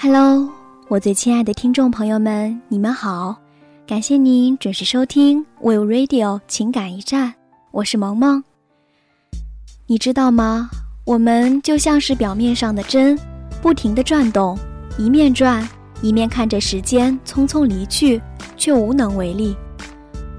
Hello，我最亲爱的听众朋友们，你们好！感谢您准时收听 Will Radio 情感驿站，我是萌萌。你知道吗？我们就像是表面上的针，不停地转动，一面转，一面看着时间匆匆离去，却无能为力。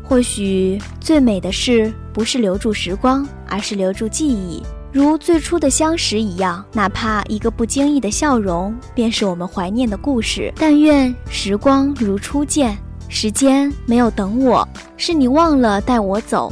或许最美的事，不是留住时光，而是留住记忆。如最初的相识一样，哪怕一个不经意的笑容，便是我们怀念的故事。但愿时光如初见，时间没有等我，是你忘了带我走。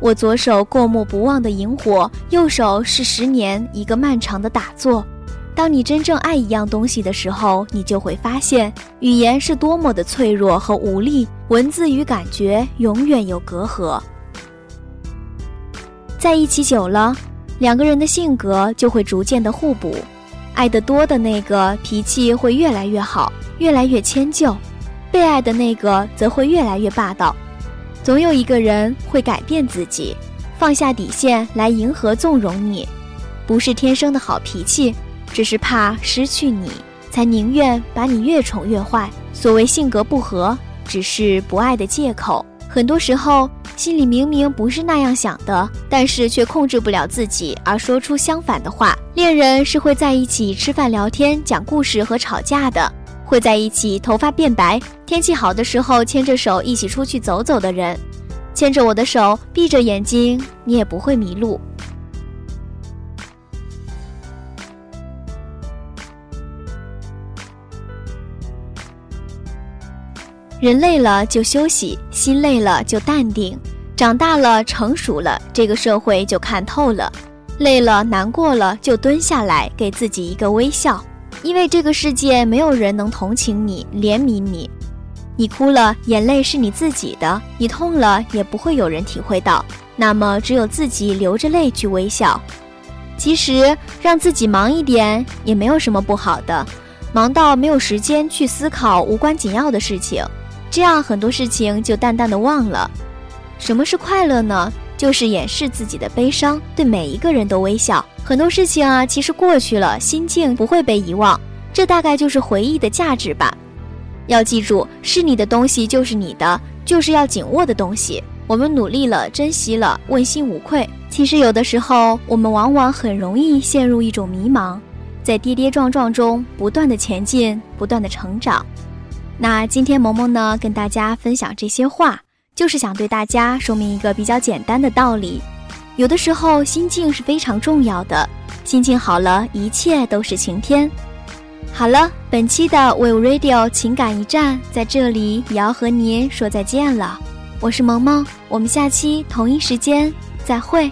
我左手过目不忘的萤火，右手是十年一个漫长的打坐。当你真正爱一样东西的时候，你就会发现，语言是多么的脆弱和无力，文字与感觉永远有隔阂。在一起久了。两个人的性格就会逐渐的互补，爱得多的那个脾气会越来越好，越来越迁就；被爱的那个则会越来越霸道。总有一个人会改变自己，放下底线来迎合纵容你，不是天生的好脾气，只是怕失去你，才宁愿把你越宠越坏。所谓性格不合，只是不爱的借口。很多时候。心里明明不是那样想的，但是却控制不了自己而说出相反的话。恋人是会在一起吃饭、聊天、讲故事和吵架的，会在一起头发变白，天气好的时候牵着手一起出去走走的人。牵着我的手，闭着眼睛，你也不会迷路。人累了就休息，心累了就淡定，长大了成熟了，这个社会就看透了。累了难过了就蹲下来，给自己一个微笑，因为这个世界没有人能同情你、怜悯你。你哭了，眼泪是你自己的；你痛了，也不会有人体会到。那么，只有自己流着泪去微笑。其实，让自己忙一点也没有什么不好的，忙到没有时间去思考无关紧要的事情。这样很多事情就淡淡的忘了。什么是快乐呢？就是掩饰自己的悲伤，对每一个人都微笑。很多事情啊，其实过去了，心境不会被遗忘。这大概就是回忆的价值吧。要记住，是你的东西就是你的，就是要紧握的东西。我们努力了，珍惜了，问心无愧。其实有的时候，我们往往很容易陷入一种迷茫，在跌跌撞撞中不断的前进，不断的成长。那今天萌萌呢，跟大家分享这些话，就是想对大家说明一个比较简单的道理：有的时候心境是非常重要的，心情好了，一切都是晴天。好了，本期的 Will Radio 情感驿站在这里也要和您说再见了，我是萌萌，我们下期同一时间再会。